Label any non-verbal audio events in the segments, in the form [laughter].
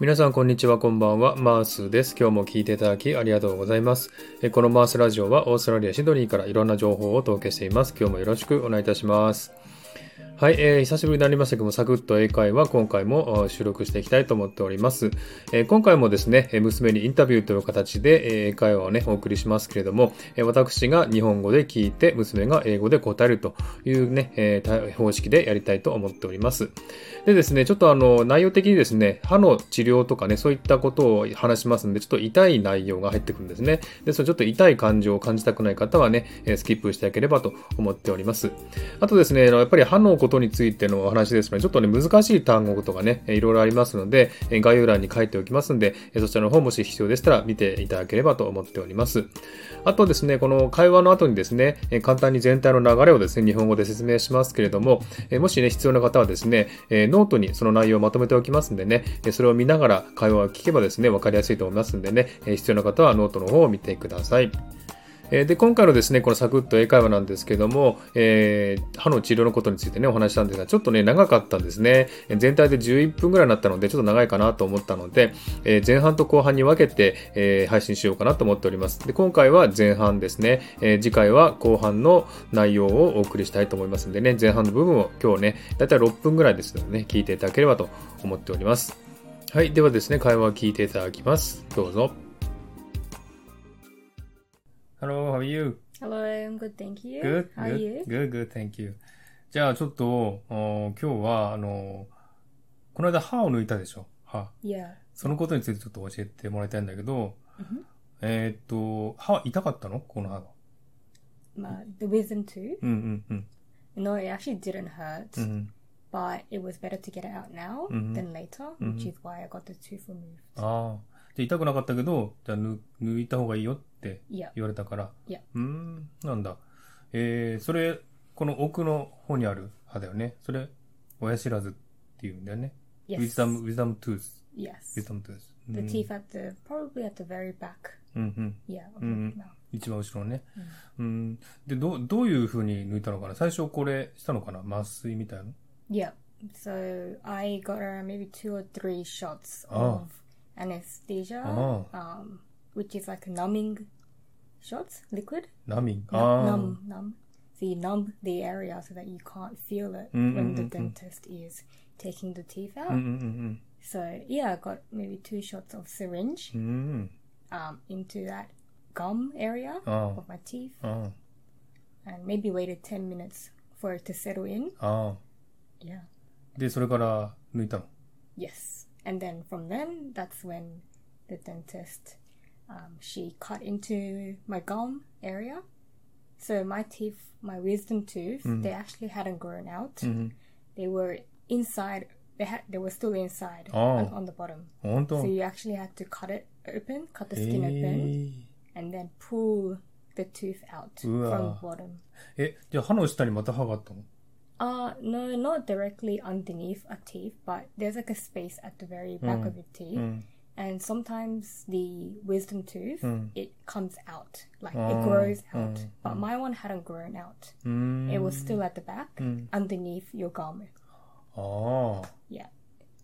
皆さんこんにちは、こんばんは。マースです。今日も聞いていただきありがとうございます。このマースラジオはオーストラリア・シドニーからいろんな情報をお届けしています。今日もよろしくお願いいたします。はい、えー久しぶりになりましたけども、サクッと英会話、今回も収録していきたいと思っております。えー今回もですね、え娘にインタビューという形で、えー英会話をね、お送りしますけれども、えー私が日本語で聞いて、娘が英語で答えるというね、えー方式でやりたいと思っております。でですね、ちょっとあの、内容的にですね、歯の治療とかね、そういったことを話しますんで、ちょっと痛い内容が入ってくるんですね。で、そのちょっと痛い感情を感じたくない方はね、スキップしていただければと思っております。あとですね、やっぱり歯のことについてのお話ですので、ちょっとね、難しい単語とかね、いろいろありますので、概要欄に書いておきますんで、そちらの方もし必要でしたら見ていただければと思っております。あとですね、この会話の後にですね、簡単に全体の流れをですね、日本語で説明しますけれども、もしね、必要な方はですね、ノートにその内容をまとめておきますんでね、それを見ながら会話を聞けばですね、わかりやすいと思いますんでね、必要な方はノートの方を見てください。えで、今回のですね、このサクッと英会話なんですけども、えー歯の治療のことについてね、お話したんですが、ちょっとね、長かったんですね。全体で11分ぐらいになったので、ちょっと長いかなと思ったので、えー前半と後半に分けて、えー配信しようかなと思っております。で、今回は前半ですね。え次回は後半の内容をお送りしたいと思いますんでね、前半の部分を今日ね、だいたい6分ぐらいですのでね、聞いていただければと思っております。はい。ではですね、会話を聞いていただきます。どうぞ。Hello, how are you? Hello, I'm good, thank you. Good, How are good, you? good, good, thank you. じゃあちょっと、お今日は、あの、この間歯を抜いたでしょ歯。Yeah. そのことについてちょっと教えてもらいたいんだけど、Mhm. えーっと、歯痛かったのこの歯が。My, the wisdom tooth. うんうんうん。No, it actually didn't hurt, うんうん、but it was better to get it out now Mhm. than later, which is why I got the tooth removed. ああ。じゃあ痛くなかったけど、じゃあ抜抜いた方がいいよって Yeah. 言われたから。うーん、なんだ。えー、それ、この奥の方にある歯だよね。それ、親知らずっていうんだよね。Yes. wisdom, wisdom tooth. Yes. wisdom tooth. うん The teeth at the probably at the very back. うんうん。Yeah. Of Mhm. the mouth. 一番後ろね。うん。で、どう、どういう風に抜いたのかな最初これしたのかな麻酔みたいなの Yeah. So I got around maybe two or three shots Oh. of anesthesia, Oh. um, which is like numbing shots, liquid. ナミン。 Num- ああ。 numb, numb. So you numb the area so that you can't feel it Mm, when mm, the mm, mm. dentist is taking the teeth out. うんうん、 So yeah, I got maybe two shots of syringe うんうん。うん。 um, into that gum area Oh. of my teeth, あ and maybe waited ten minutes for it to settle in. あ。ああ。 Yeah. で、それから抜いたの。 Yes. And then from then, that's when the dentist um, she cut into my gum area. So my teeth, my wisdom tooth, they actually hadn't grown out. うん。 They were inside. They had. They were still inside Oh. on, on the bottom. 本当 So you actually had to cut it open, cut the え skin open, ー、 and then pull the tooth out Ooh. from the bottom. え、じゃあ歯の下にまた歯があったの Uh, no, not directly underneath a teeth, but there's like a space at the very back of your teeth. うん。 And sometimes the wisdom tooth, Mm. it comes out. Like Oh, it grows out. mm, But my one hadn't grown out. うーん。 It was still at the back, Mm. underneath your gum. ああ。 Yeah.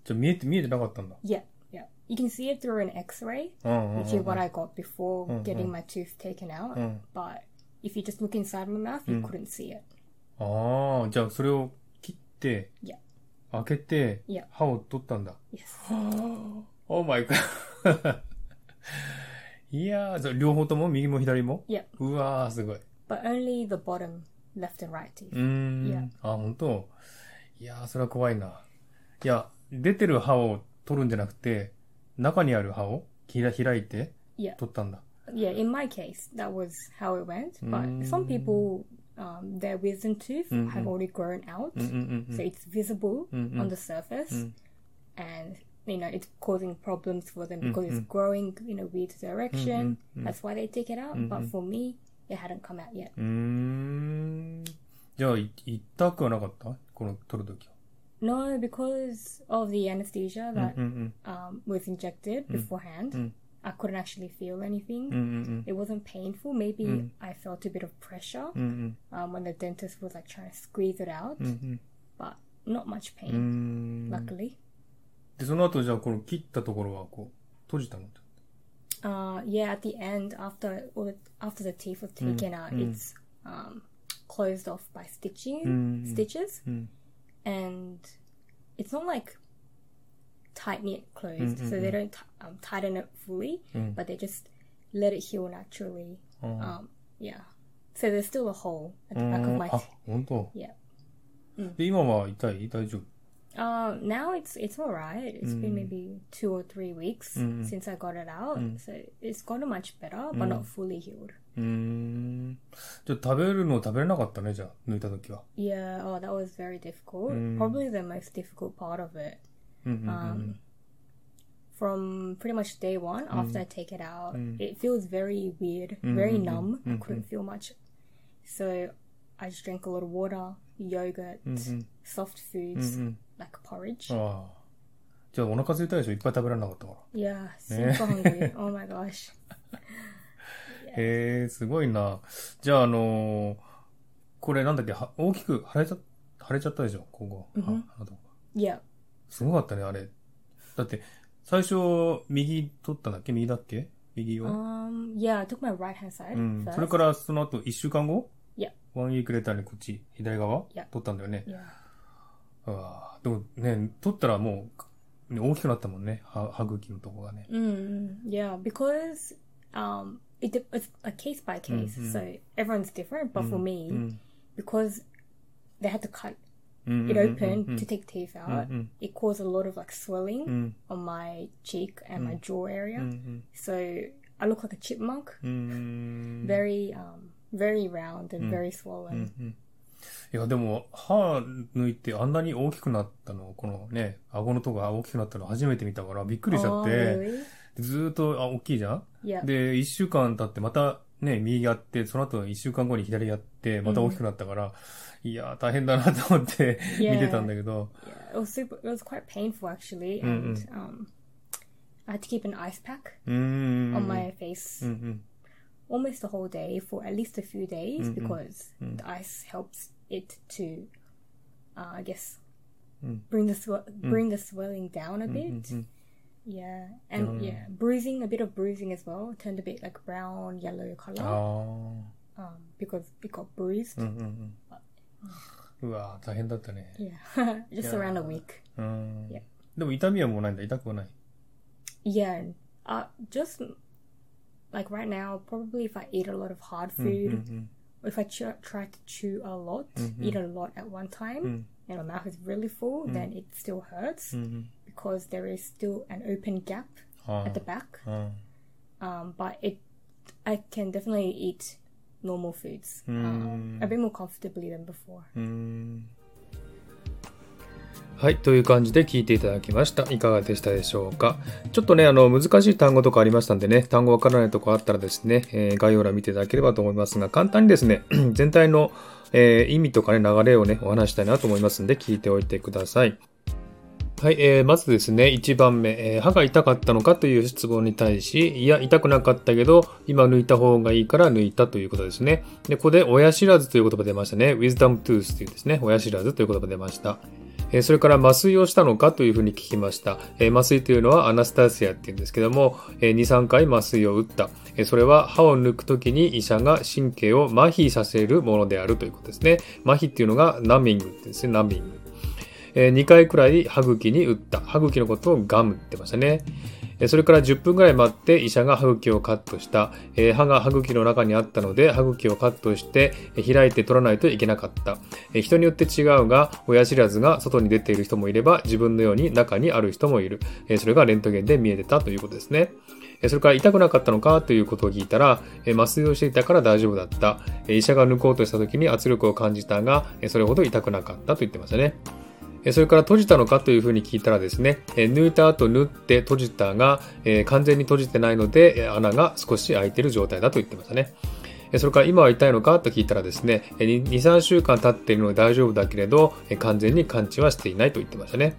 じゃあ見えて、見えてなかったんだ。 Yeah, yeah. You can see it through an x-ray, うんうんうん which is what I got before Mm, getting mm. my tooth taken out. Mm. But if you just look inside my mouth, you Mm. couldn't see it. ああ。じゃあそれを切って、 Yeah. 開けて Yeah. 歯を取ったんだ。 Yes. オーマイガー。いやー、両方とも右も左も Yeah. うわー、すごい。But only the bottom, left and right teeth. うーん。Yeah. あ、本当いやー、それは怖いな。いや、出てる歯を取るんじゃなくて、中にある歯をひら開いて Yeah. 取ったんだ。Yeah, in my case, that was how it went. But Mm. some people, um, their wisdom tooth Mm, have mm. already grown out, うんうんう so it's visible Mm, mm. on the surface, Mm. and you know it's causing problems for them because Mm, it's growing in a weird direction. mm, mm. That's why they take it out. Mm, But mm. for me, it hadn't come out yet. うーん。じゃあ、い痛くはなかったこの取るときは。 No, because of the anesthesia うん that うん um, was injected beforehand, mm. I couldn't actually feel anything. うん。うんうん It wasn't painful. Maybe Mm. I felt a bit of pressure うん。うん um, when the dentist was like trying to squeeze it out, うん。うん but not much う pain, ん。 luckily. で、その後じゃあこの切ったところはこう、閉じたの Uh, yeah, at the end, after after the teeth was taken out, it's um, closed off by stitching stitches, and it's not like tight knit closed, so they don't um, tighten it fully, but they just let it heal naturally. Um, yeah, so there's still a hole at the back of うん my. あ、本当 Yeah. で、今は痛い大丈夫 Uh, now it's it's all right. It's been maybe two or three weeks since I got it out, so it's gotten much better, but not fully healed. うーん。じゃあ食べるの食べれなかったね、じゃあ、抜いた時は。 Yeah, oh, that was very difficult. Probably the most difficult part of it. うんうんうん Um, from pretty much day one after I take it out, it feels very weird, very numb. I couldn't feel much. So I just drank a lot of water, yogurt, soft foods Like porridge? ああ。じゃあお腹空いたでしょ？いっぱい食べられなかったから。Yeah, [laughs] super hungry. Oh my gosh. [laughs] へえ、すごいな。じゃああのーこれなんだっけ、は大きく腫れちゃ、腫れちゃったでしょ？ここ。ああと Yeah. すごかったね、あれ。だって、最初、右取ったんだっけ？右だっけ？右を？Um. Yeah, I took my right hand side うん。それからその後、一週間後？Yeah. ワンウィークレターにこっち、左側？Yeah. 取ったんだよね。Yeah. ああ、でもね、取ったらもう、ね大きくなったもんね。は歯茎のとこがね。 Mm, yeah, because um, it, de- it's a case by case, so everyone's different. But for me, because they had to cut うん。 it open to take teeth out, it caused a lot of like swelling on my cheek and my jaw area. So I look like a chipmunk, うん。 very um, very round and very swollen. いや、でも、歯抜いてあんなに大きくなったの、このね、顎のとこが大きくなったの初めて見たからびっくりしちゃ Oh, って、ずーっと、あ、大きいじゃん？Yeah. で、一週間経ってまたね、右やって、その後一週間後に左やって、また大きくなったから、いやー、大変だなと思って見.てたんだけど、Yeah, it was super. It was quite painful actually, and um, I had to keep an ice pack on my face うんうん。almost the whole day for at least a few days because the ice helps it to, uh, I guess, bring the swe- bring the swelling down a bit. Yeah, and yeah, bruising, a bit of bruising as well, turned a bit like brown, yellow あ color あ。 um, because it got bruised. うんうんう[laughs] ん。うわー大変だったね。 Yeah, just around a week. うん。 Yeah. でも痛みはもうないんだ。痛くはない。 Yeah, and, uh, just like right now, probably if I eat a lot of hard mm-hmm, food, or if I ch- try to chew a lot, mm-hmm. eat a lot at one time, mm. and my mouth is really full, mm. then it still hurts because there is still an open gap あ at the ah, back. あ。Um, but it, I can definitely eat normal foods um, mm. a bit more comfortably than before. はい。という感じで聞いていただきました。いかがでしたでしょうか？ちょっとね、あの、難しい単語とかありましたんでね、単語わからないとこあったらですね、えー概要欄見ていただければと思いますが、簡単にですね、[clears throat] 全体の、えー意味とかね、流れをね、お話したいなと思いますんで、聞いておいてください。はい、えーまずですね、1番目、えー歯が痛かったのかという質問に対し、いや、痛くなかったけど、今抜いた方がいいから抜いたということですね。で、ここで親知らずという言葉出ましたね。wisdom tooth というですね、親知らずという言葉出ました。それから麻酔をしたのかというふうに聞きました。麻酔というのはアナスタシアっていうんですけども、え2、3回麻酔を打った。それは歯を抜くときに医者が神経を麻痺させるものであるということですね。麻痺っていうのがナミングってですね、ナミング。え2回くらい歯茎に打った。歯茎のことをガムって言ってましたね。それから10分くらい待って医者が歯茎をカットした。歯が歯茎の中にあったので歯茎をカットして開いて取らないといけなかった。人によって違うが、親知らずが外に出ている人もいれば自分のように中にある人もいる。それがレントゲンで見えてたということですね。それから痛くなかったのかということを聞いたら、麻酔をしていたから大丈夫だった。医者が抜こうとした時に圧力を感じたが、それほど痛くなかったと言ってましたね。それから閉じたのかというふうに聞いたらですね、抜いた後縫って閉じたが、完全に閉じてないので、穴が少し開いている状態だと言ってましたね。それから今は痛いのかと聞いたらですね、2、3週間経っているので大丈夫だけれど、完全に完治はしていないと言ってましたね。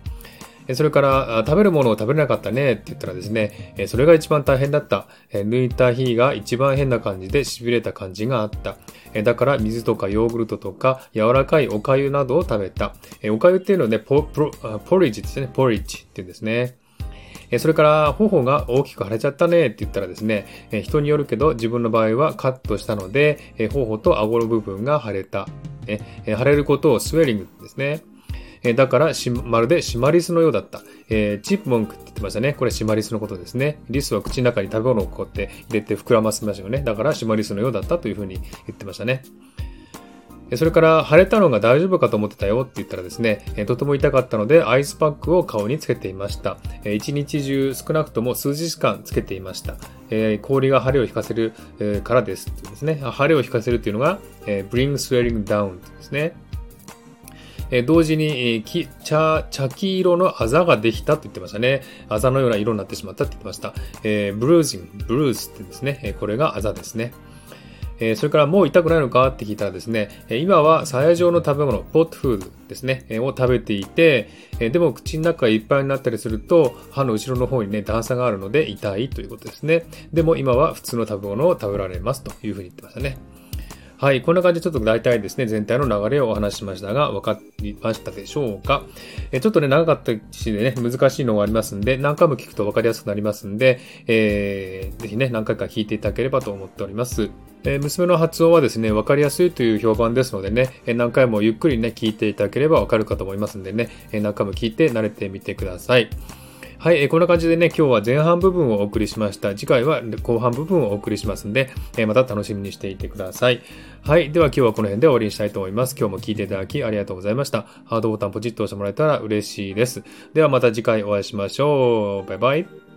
それから、食べるものを食べれなかったねって言ったらですね、それが一番大変だった。抜いた日が一番変な感じで痺れた感じがあった。だから水とかヨーグルトとか柔らかいお粥などを食べた。お粥っていうのはね、ポポリッジですね。ポリッジって言うんですね。それから、頬が大きく腫れちゃったねって言ったらですね、人によるけど自分の場合はカットしたので、頬と顎の部分が腫れた。腫れることをスウェリングですね。えだからまるでシマリスのようだった。えー、チップモンクって言ってましたね。これシマリスのことですね。リスは口の中に食べ物をこうやって入れて膨らませましたよね。だからシマリスのようだったというふうに言ってましたね。それから、腫れたのが大丈夫かと思ってたよって言ったらですね、とても痛かったので、アイスパックを顔につけていました。一日中少なくとも数時間つけていました。氷が腫れを引かせるからですですね。腫れを引かせるっていうのが、bring swelling down ですね。え同時に、茶、茶黄色のあざができたと言ってましたね。あざのような色になってしまったって言ってました。えー、ブルージング、ブルースってですね、えこれがあざですね。えそれからもう痛くないのかって聞いたらですね、今は鞘状の食べ物、ポットフードですね、を食べていて、でも口の中がいっぱいになったりすると、歯の後ろの方にね、段差があるので痛いということですね。でも今は普通の食べ物を食べられますというふうに言ってましたね。はい。こんな感じでちょっと大体ですね、全体の流れをお話ししましたが、分かりましたでしょうか？えちょっとね、長かったしでね、難しいのがありますんで、何回も聞くと分かりやすくなりますんで、えー、ぜひね、何回か聞いていただければと思っております。え、娘の発音はですね、分かりやすいという評判ですのでね、え何回もゆっくりね、聞いていただければ分かるかと思いますんでね、え何回も聞いて慣れてみてください。はい、え、こんな感じでね、今日は前半部分をお送りしました。次回は後半部分をお送りしますんで、え、また楽しみにしていてください。はい、では今日はこの辺で終わりにしたいと思います。今日も聞いていただきありがとうございました。ハードボタンポチッと押してもらえたら嬉しいです。ではまた次回お会いしましょう。バイバイ。